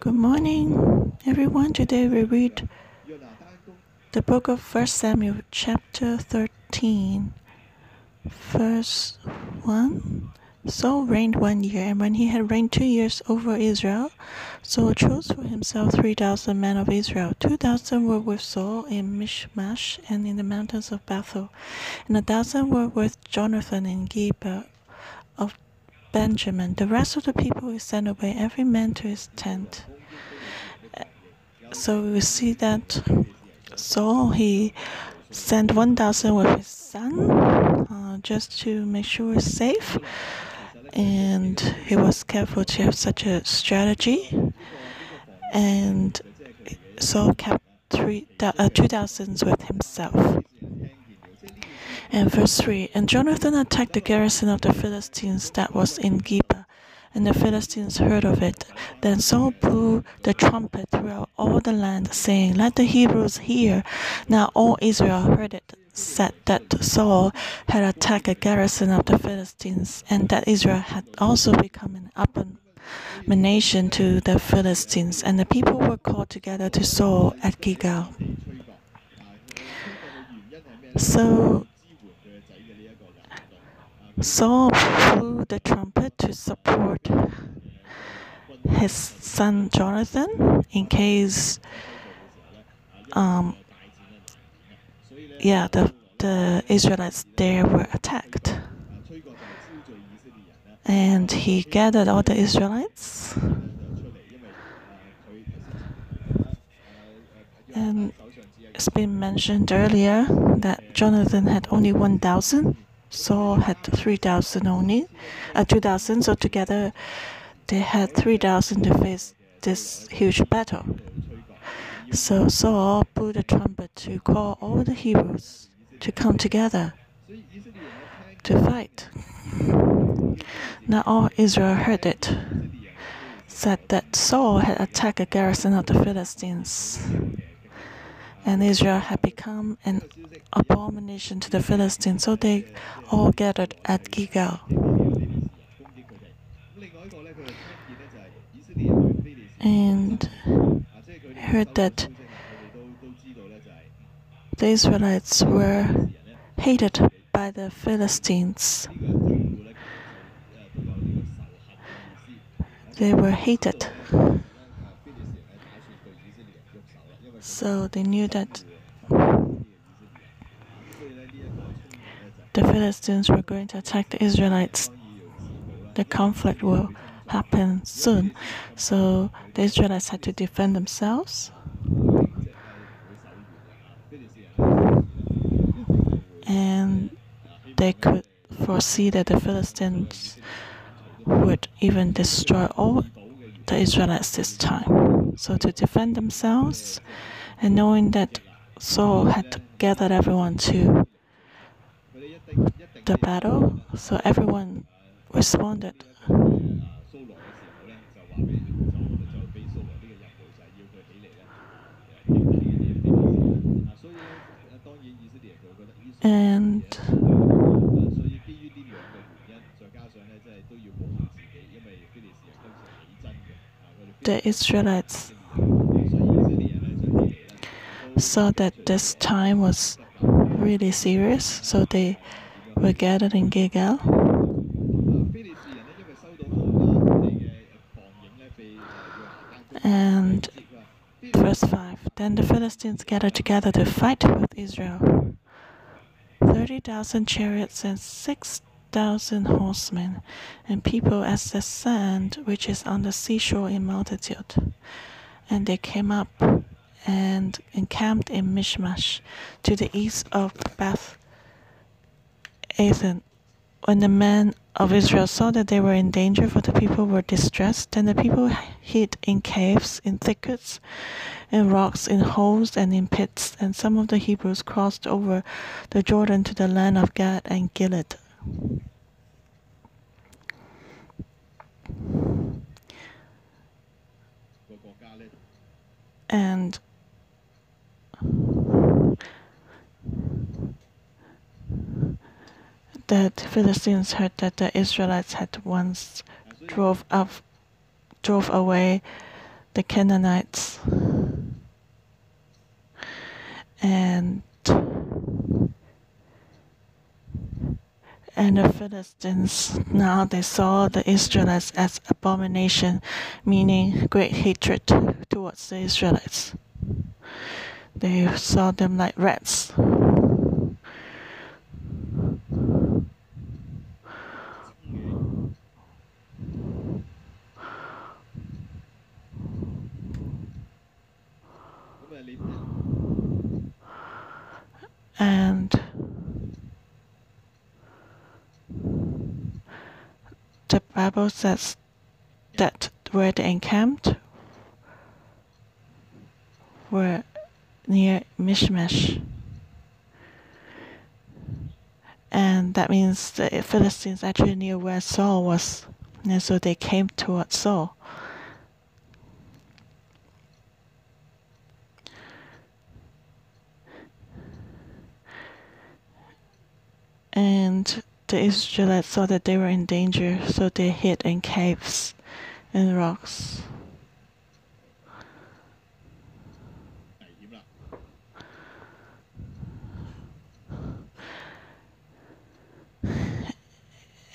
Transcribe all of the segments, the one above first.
Good morning, everyone. Today we read the book of 1 Samuel, chapter 13, verse 1. Saul reigned one year, and when he had reigned two years over Israel, Saul chose for himself three thousand men of Israel. Two thousand were with Saul in Michmash and in the mountains of Bethel, and a thousand were with Jonathan in Geba Benjamin. The rest of the people he sent away, every man to his tent. So we see that Saul he sent one thousand with his son, uh, just to make sure it's safe, and he was careful to have such a strategy. And Saul kept three uh, two thousands with himself. And verse 3 And Jonathan attacked the garrison of the Philistines that was in Geba, and the Philistines heard of it. Then Saul blew the trumpet throughout all the land, saying, Let the Hebrews hear. Now all Israel heard it, said that Saul had attacked a garrison of the Philistines, and that Israel had also become an abomination to the Philistines. And the people were called together to Saul at Gilgal. So Saul blew the trumpet to support his son Jonathan in case, um, yeah, the, the Israelites there were attacked. And he gathered all the Israelites. And it's been mentioned earlier that Jonathan had only 1,000 Saul had 3,000 only, uh, 2,000. So together they had 3,000 to face this huge battle. So Saul blew the trumpet to call all the heroes to come together to fight. Now all Israel heard it, said that Saul had attacked a garrison of the Philistines and Israel had become an abomination to the Philistines, so they all gathered at Gilgal. And heard that the Israelites were hated by the Philistines. They were hated. So they knew that the Philistines were going to attack the Israelites. The conflict will happen soon. So the Israelites had to defend themselves. And they could foresee that the Philistines would even destroy all the Israelites this time. So to defend themselves, and knowing that Saul had gathered everyone to the battle, so everyone responded. And the Israelites saw that this time was really serious, so they were gathered in Gilgal. And verse 5 Then the Philistines gathered together to fight with Israel 30,000 chariots and 6,000 horsemen, and people as the sand which is on the seashore in multitude. And they came up and encamped in Michmash to the east of Beth Aven. When the men of Israel saw that they were in danger, for the people were distressed, then the people hid in caves, in thickets, in rocks, in holes, and in pits. And some of the Hebrews crossed over the Jordan to the land of Gad and Gilead. And the Philistines heard that the Israelites had once drove up, drove away the Canaanites and and the Philistines now they saw the Israelites as abomination, meaning great hatred towards the Israelites. They saw them like rats. And the Bible says that where they encamped were near Michmash. And that means the Philistines actually knew where Saul was. And so they came towards Saul. And the Israelites saw that they were in danger, so they hid in caves and rocks.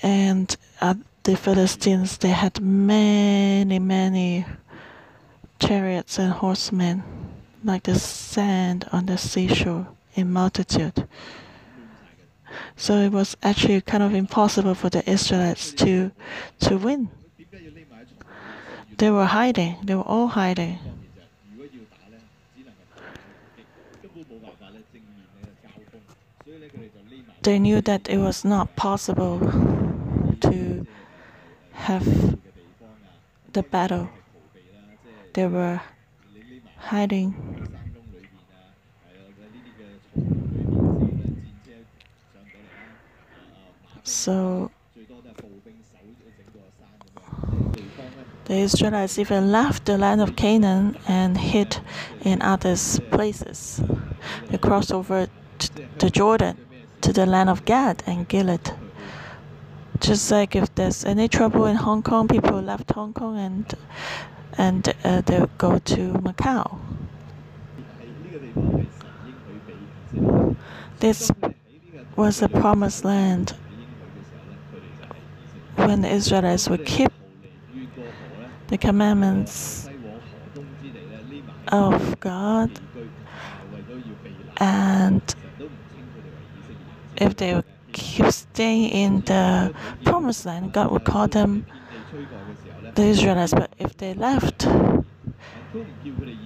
And uh, the Philistines, they had many, many chariots and horsemen, like the sand on the seashore in multitude. So it was actually kind of impossible for the Israelites to to win. They were hiding. They were all hiding. They knew that it was not possible to have the battle. They were hiding. So the Israelites even left the land of Canaan and hid in other places. They crossed over to Jordan to the land of Gad and Gilead. Just like if there's any trouble in Hong Kong, people left Hong Kong and and uh, they go to Macau. This was the promised land when the Israelites would keep the commandments of God and if they would keep staying in the promised land, God would call them the Israelites. But if they left,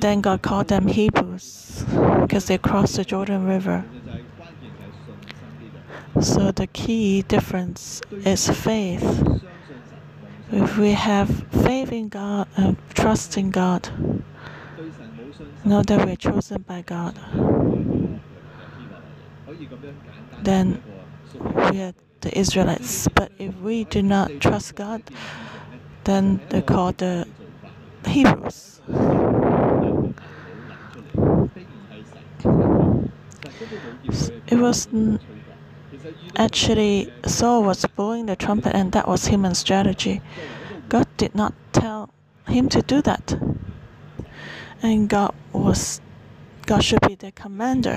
then God called them Hebrews because they crossed the Jordan River. So the key difference is faith. If we have faith in God and trust in God, know that we're chosen by God, then we are the Israelites. But if we do not trust God, then they're called the Hebrews. It was actually Saul was blowing the trumpet, and that was human strategy. God did not tell him to do that, and God was God should be the commander.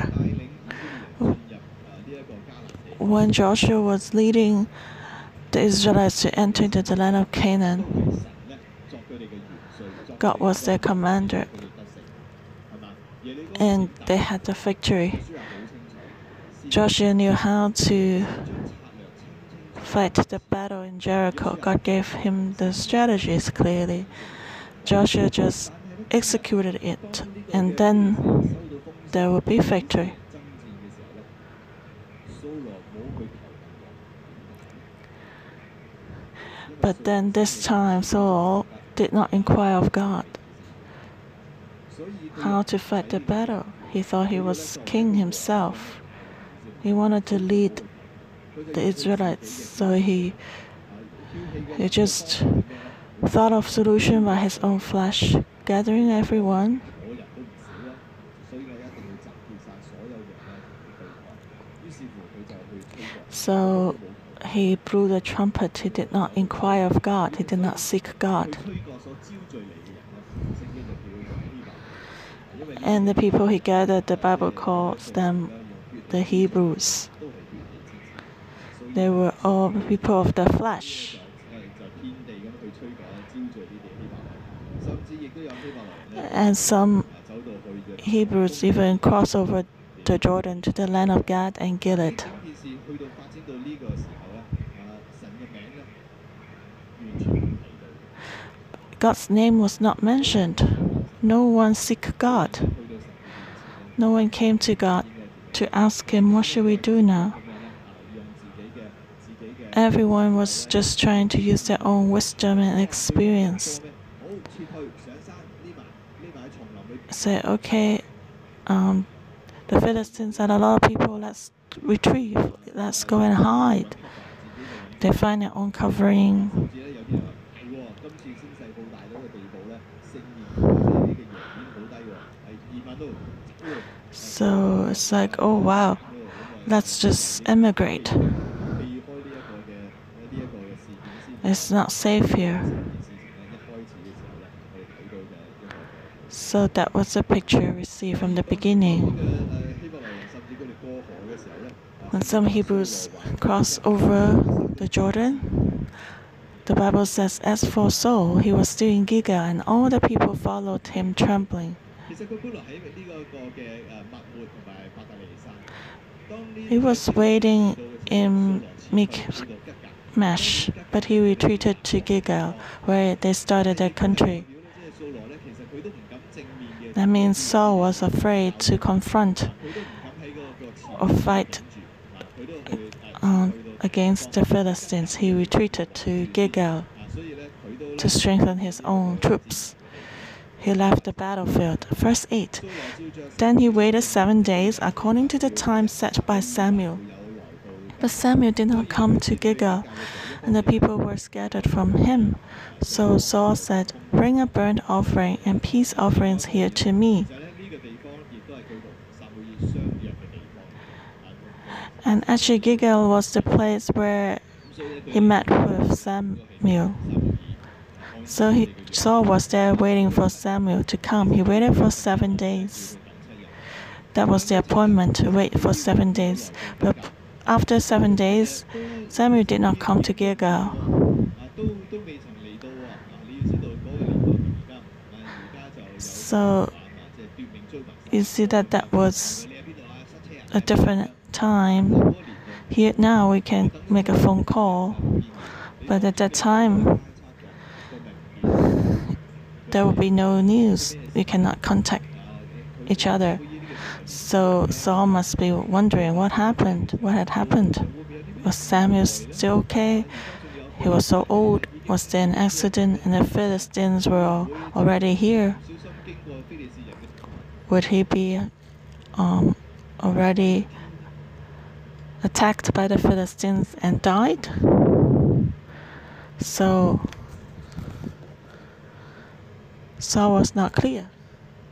When Joshua was leading the Israelites to enter into the land of Canaan, God was their commander, and they had the victory. Joshua knew how to fight the battle in Jericho. God gave him the strategies clearly. Joshua just executed it, and then there will be victory. But then this time, Saul did not inquire of God how to fight the battle. He thought he was king himself. He wanted to lead the Israelites, so he he just thought of solution by his own flesh, gathering everyone. So he blew the trumpet. He did not inquire of God. He did not seek God. And the people he gathered, the Bible calls them the Hebrews. They were all people of the flesh. And some Hebrews even crossed over the Jordan to the land of Gad and Gilead. God's name was not mentioned. No one seek God. No one came to God to ask him, What should we do now? Everyone was just trying to use their own wisdom and experience. Say, okay, um, the Philistines had a lot of people, let's retrieve, let's go and hide. They find their own covering. So it's like, oh wow, let's just emigrate. It's not safe here. So that was the picture we see from the beginning. When some Hebrews crossed over the Jordan, the Bible says, As for Saul, he was still in Gilgal, and all the people followed him trembling. He was waiting in Michmash, but he retreated to Gilgal, where they started their country. That means Saul was afraid to confront or fight uh, against the Philistines. He retreated to Gilgal to strengthen his own troops. He left the battlefield. Verse 8 Then he waited seven days according to the time set by Samuel. But Samuel did not come to Gilgal, and the people were scattered from him. So Saul said, Bring a burnt offering and peace offerings here to me. And actually, Gilgal was the place where he met with Samuel. So he, Saul was there waiting for Samuel to come. He waited for seven days. That was the appointment to wait for seven days. But after seven days, Samuel did not come to Gilgal. So you see that that was a different time. Here now we can make a phone call, but at that time there will be no news. We cannot contact each other. So Saul must be wondering what happened, what had happened. Was Samuel still okay? He was so old. Was there an accident and the Philistines were already here? Would he be um, already attacked by the Philistines and died? So Saul was not clear.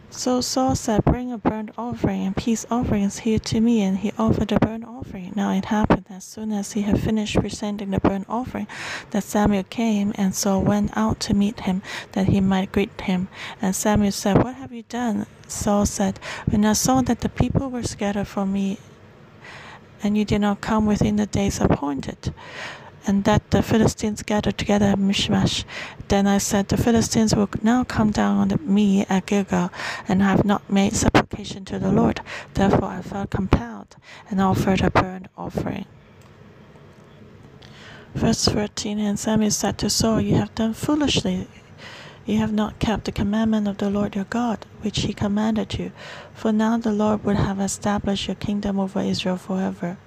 So Saul said, Bring a burnt offering and peace offerings here to me. And he offered the burnt offering. Now it happened as soon as he had finished presenting the burnt offering that Samuel came, and Saul went out to meet him that he might greet him. And Samuel said, What have you done? Saul said, When I saw that the people were scattered from me, and you did not come within the days appointed, and that the Philistines gathered together at Michmash. Then I said, The Philistines will now come down on me at Gilgal, and I have not made supplication to the Lord. Therefore I felt compelled and offered a burnt offering. Verse 13 And Samuel said to Saul, You have done foolishly. You have not kept the commandment of the Lord your God, which he commanded you. For now the Lord would have established your kingdom over Israel forever.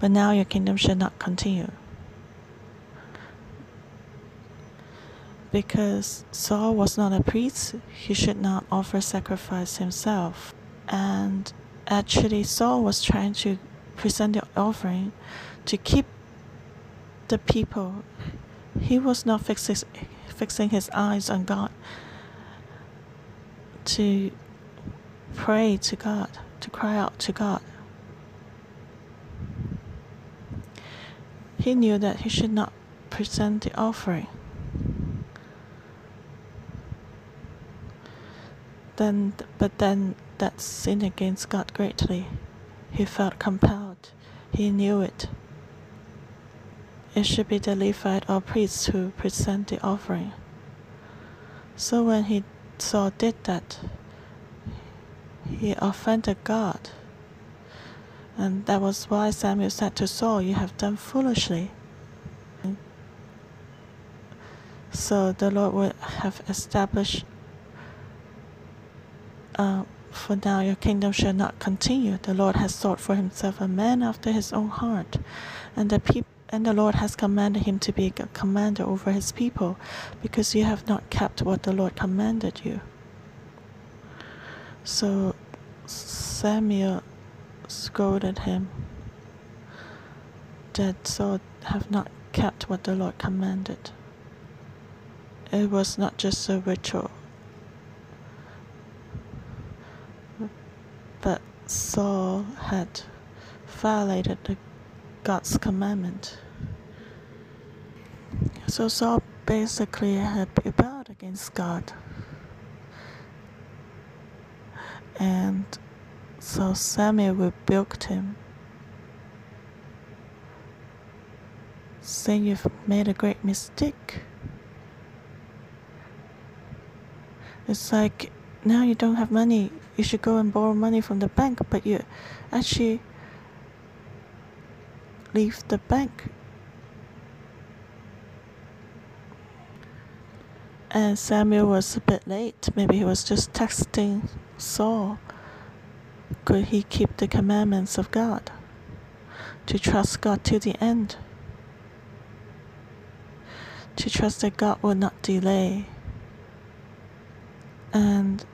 But now your kingdom shall not continue. Because Saul was not a priest, he should not offer sacrifice himself. And actually, Saul was trying to present the offering to keep the people. He was not fixing, fixing his eyes on God to pray to God, to cry out to God. He knew that he should not present the offering. Then, but then that sin against God greatly. He felt compelled. He knew it. It should be the Levite or priest who present the offering. So when he Saul did that, he offended God. And that was why Samuel said to Saul, You have done foolishly. So the Lord would have established, uh, for now your kingdom shall not continue. The Lord has sought for himself a man after his own heart, and the. And the Lord has commanded him to be a commander over his people, because you have not kept what the Lord commanded you. So Samuel scolded him that Saul have not kept what the Lord commanded. It was not just a ritual, but Saul had violated the God's commandment. So Saul basically had rebelled against God. And so Samuel rebuked him, saying, You've made a great mistake. It's like now you don't have money, you should go and borrow money from the bank, but you actually leave the bank. And Samuel was a bit late. Maybe he was just texting Saul. Could he keep the commandments of God? To trust God to the end. To trust that God will not delay. And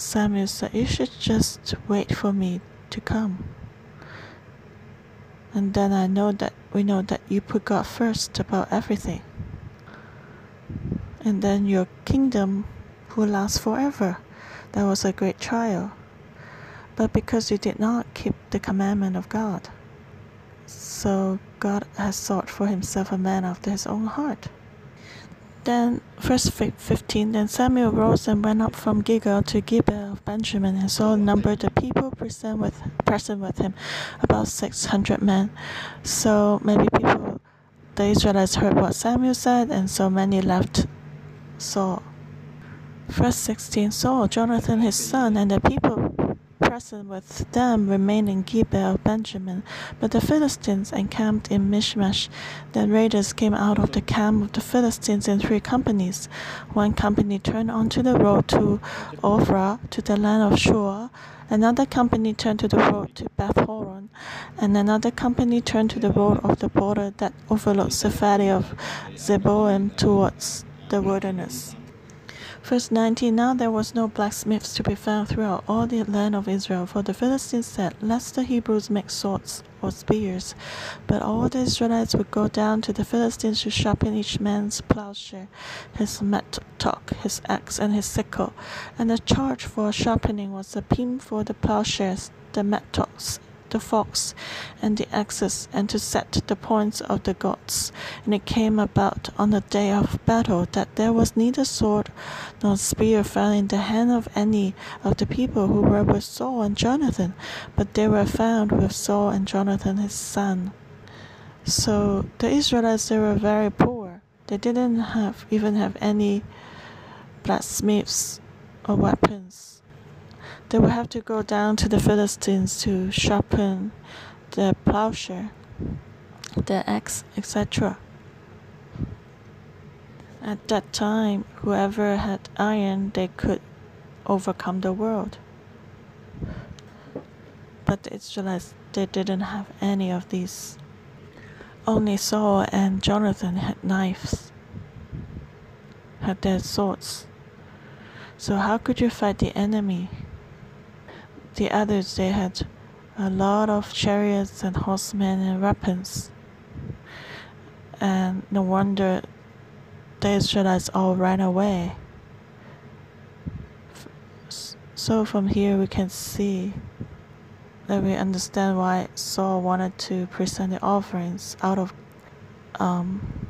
Samuel said, You should just wait for me to come. And then I know that we know that you put God first about everything. And then your kingdom will last forever. That was a great trial. But because you did not keep the commandment of God, so God has sought for himself a man after his own heart. Then, verse 15 Then Samuel rose and went up from Gilgal to Gibeah of Benjamin, and Saul numbered the people present with, present with him, about 600 men. So maybe people, the Israelites heard what Samuel said, and so many left Saul. Verse 16 Saul, Jonathan his son, and the people present with them remained in Gibeah of Benjamin. But the Philistines encamped in Michmash. Then raiders came out of the camp of the Philistines in three companies. One company turned onto the road to Ophrah, to the land of Shur. Another company turned to the road to Beth Horon, and another company turned to the road of the border that overlooks the valley of Zeboim towards the wilderness. Verse 19 Now there was no blacksmiths to be found throughout all the land of Israel, for the Philistines said, Lest the Hebrews make swords or spears. But all the Israelites would go down to the Philistines to sharpen each man's plowshare, his mattock, his axe, and his sickle. And the charge for sharpening was a pim for the plowshares, the mattocks, the fox and the axes, and to set the points of the goads. And it came about on the day of battle that there was neither sword nor spear fell in the hand of any of the people who were with Saul and Jonathan, but they were found with Saul and Jonathan his son. So the Israelites they were very poor. They didn't have even have any blacksmiths or weapons they would have to go down to the Philistines to sharpen their plowshare, their axe, etc. At that time, whoever had iron, they could overcome the world. But the Israelites, they didn't have any of these. Only Saul and Jonathan had knives, had their swords. So, how could you fight the enemy? The others, they had a lot of chariots and horsemen and weapons. And no wonder the Israelites all ran away. So from here we can see that we understand why Saul wanted to present the offerings out of um,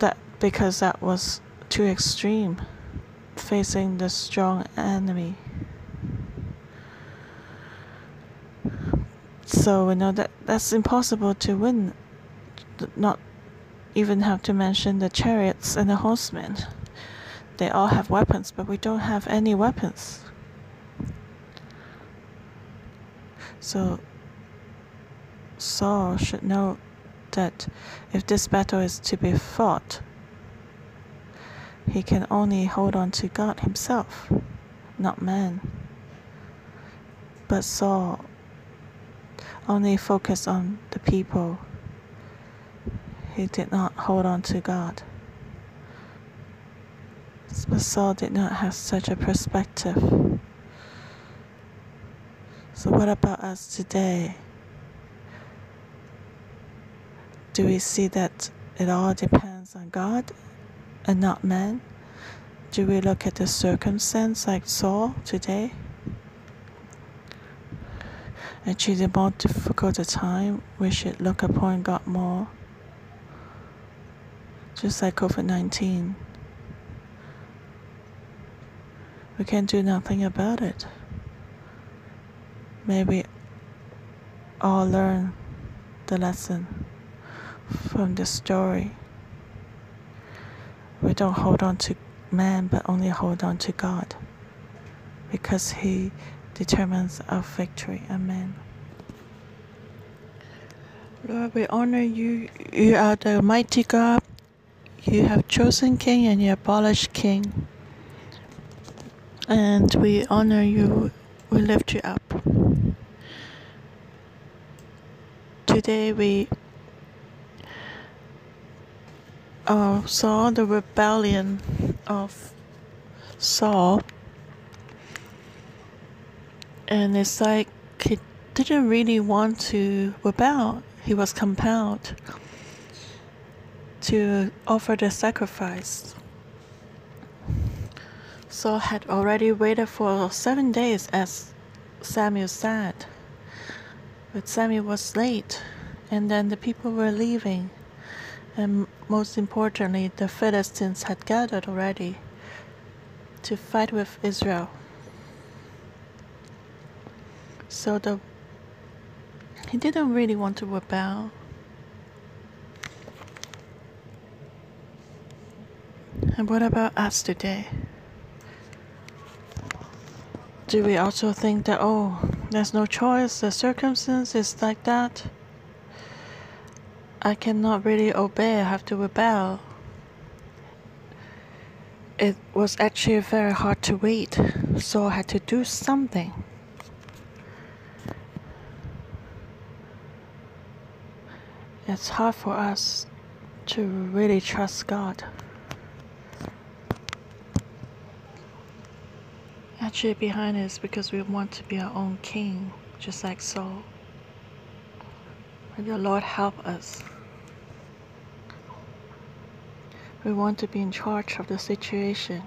that because that was too extreme facing the strong enemy. So we know that that's impossible to win. Not even have to mention the chariots and the horsemen. They all have weapons, but we don't have any weapons. So Saul should know that if this battle is to be fought, he can only hold on to God Himself, not man. But Saul only focused on the people. He did not hold on to God. But Saul did not have such a perspective. So, what about us today? Do we see that it all depends on God and not man? Do we look at the circumstance like Saul today? Actually, a more difficult time, we should look upon God more. Just like COVID 19. We can do nothing about it. Maybe all learn the lesson from the story. We don't hold on to man, but only hold on to God because He determines our victory. Amen. Lord, we honor you. You are the mighty God. You have chosen King and you abolished King. And we honor you. We lift you up. Today we uh, saw the rebellion of Saul and it's like he didn't really want to rebel. He was compelled to offer the sacrifice. Saul had already waited for seven days, as Samuel said. But Samuel was late, and then the people were leaving. And most importantly, the Philistines had gathered already to fight with Israel. So the he didn't really want to rebel. And what about us today? Do we also think that oh, there's no choice, the circumstance is like that? I cannot really obey, I have to rebel. It was actually very hard to wait, so I had to do something. It's hard for us to really trust God. Actually, behind is because we want to be our own king, just like Saul. May the Lord help us. We want to be in charge of the situation.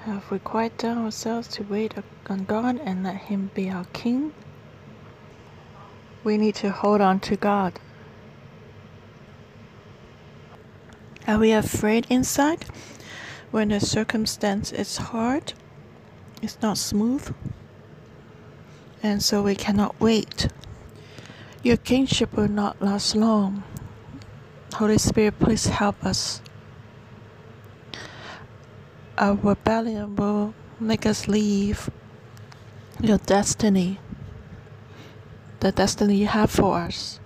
Have we quiet down ourselves to wait on God and let Him be our king? We need to hold on to God. Are we afraid inside when the circumstance is hard? It's not smooth. And so we cannot wait. Your kingship will not last long. Holy Spirit, please help us. Our rebellion will make us leave your destiny the destiny you have for us.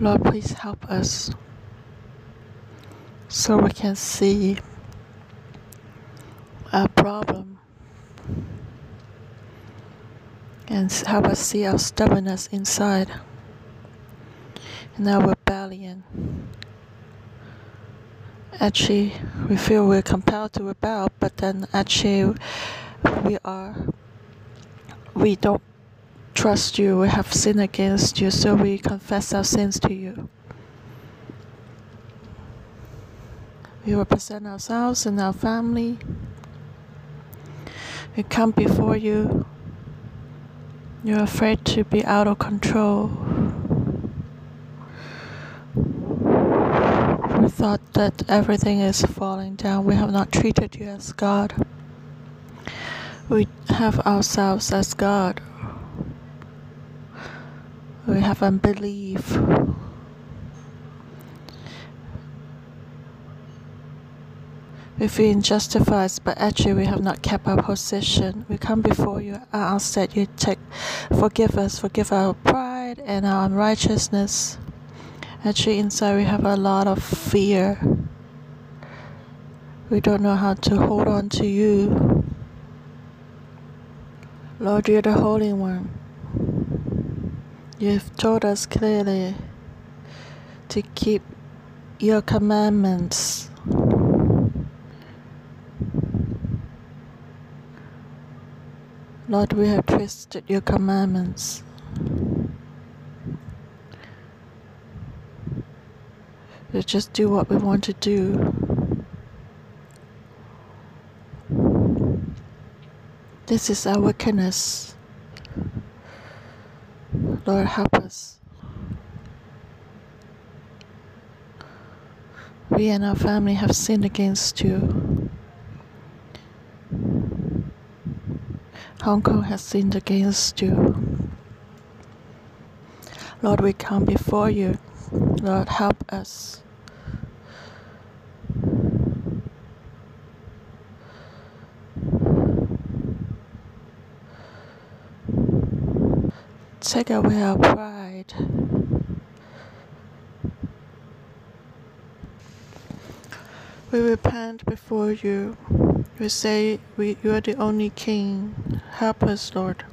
Lord, please help us so we can see a problem and help us see our stubbornness inside and our rebellion. Actually, we feel we're compelled to rebel, but then actually, we are we don't trust you, we have sinned against you, so we confess our sins to you. We represent ourselves and our family. We come before you. You're afraid to be out of control. We thought thought that everything is falling down. We have not treated you as God. We have ourselves as God. We have unbelief. We feel justified, but actually we have not kept our position. We come before you and ask that you take, forgive us, forgive our pride and our unrighteousness. Actually, inside we have a lot of fear. We don't know how to hold on to you. Lord, you're the Holy One. You've told us clearly to keep your commandments. Lord, we have twisted your commandments. We just do what we want to do. This is our wickedness. Lord, help us. We and our family have sinned against you. Hong Kong has sinned against you. Lord, we come before you. Lord, help us. Take away our pride. We repent before you. We say we, you are the only King. Help us, Lord.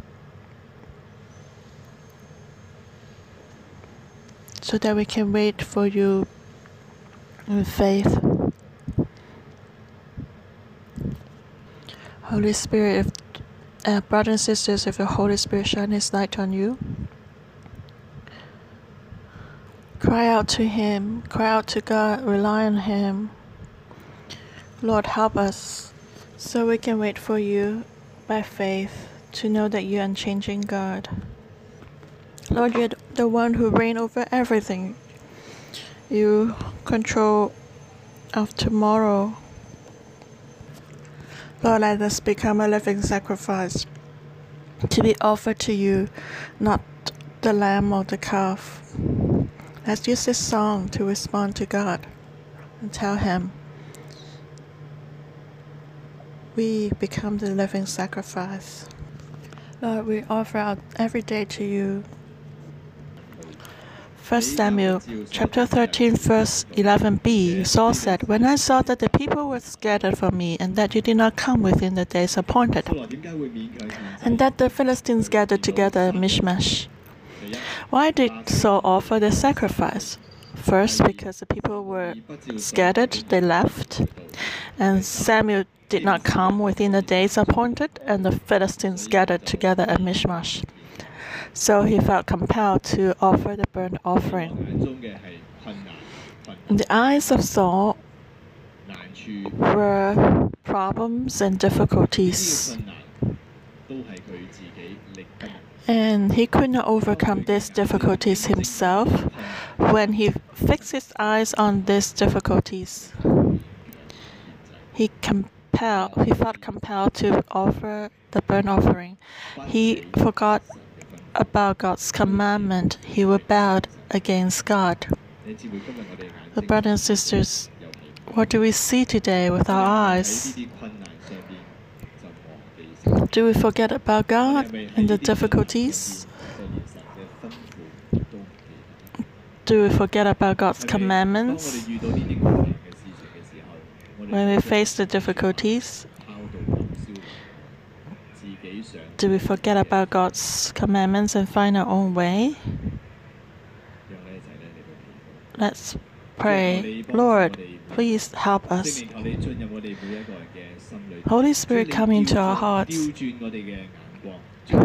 So that we can wait for you in faith. Holy Spirit, uh, brothers and sisters, if the Holy Spirit shine His light on you, cry out to Him, cry out to God, rely on Him. Lord, help us so we can wait for you by faith to know that you're unchanging God. Lord, you're the one who reign over everything. You control of tomorrow. Lord, let us become a living sacrifice to be offered to you, not the lamb or the calf. Let's use this song to respond to God and tell Him we become the living sacrifice. Lord, we offer out every day to you. 1 Samuel chapter 13, verse 11b, Saul said, When I saw that the people were scattered from me, and that you did not come within the days appointed, and that the Philistines gathered together at Michmash, why did Saul offer the sacrifice? First, because the people were scattered, they left, and Samuel did not come within the days appointed, and the Philistines gathered together at Michmash. So he felt compelled to offer the burnt offering. In the eyes of Saul were problems and difficulties. And he could not overcome these difficulties himself. When he fixed his eyes on these difficulties, he compelled, he felt compelled to offer the burnt offering. He forgot about God's commandment. He rebelled against God. The brothers and sisters, what do we see today with our eyes? Do we forget about God and the difficulties? Do we forget about God's commandments? When we face the difficulties, do we forget about God's commandments and find our own way? Let's pray. Lord, please help us. Holy Spirit, come into our hearts.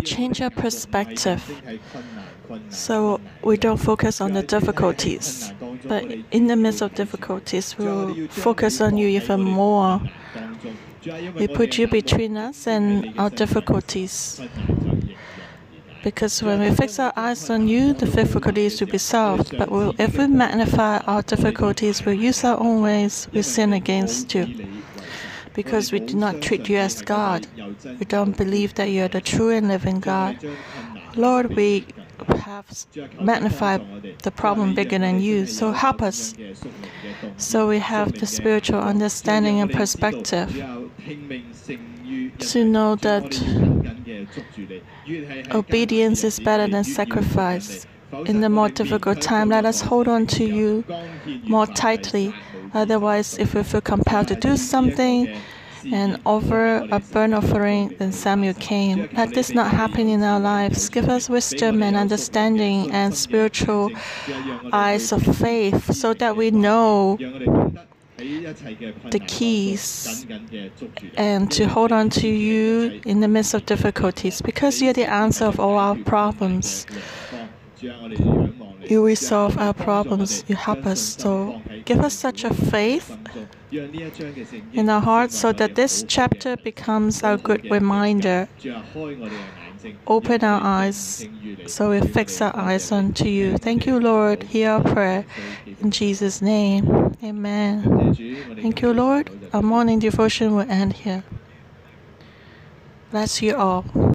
Change our perspective so we don't focus on the difficulties, but in the midst of difficulties, we'll focus on you even more. We put you between us and our difficulties. Because when we fix our eyes on you, the difficulties will be solved. But we'll, if we magnify our difficulties, we use our own ways, we sin against you. Because we do not treat you as God. We don't believe that you are the true and living God. Lord, we have magnified the problem bigger than you. So help us. So we have the spiritual understanding and perspective to know that obedience is better than sacrifice. In the more difficult time, let us hold on to you more tightly. Otherwise, if we feel compelled to do something, and offer a burnt offering, then Samuel came. Let this not happen in our lives. Give us wisdom and understanding and spiritual eyes of faith so that we know the keys and to hold on to you in the midst of difficulties because you're the answer of all our problems. You resolve our problems, you help us. So give us such a faith in our hearts so that this chapter becomes our good reminder. Open our eyes so we fix our eyes unto you. Thank you, Lord. Hear our prayer. In Jesus' name, amen. Thank you, Lord. Our morning devotion will end here. Bless you all.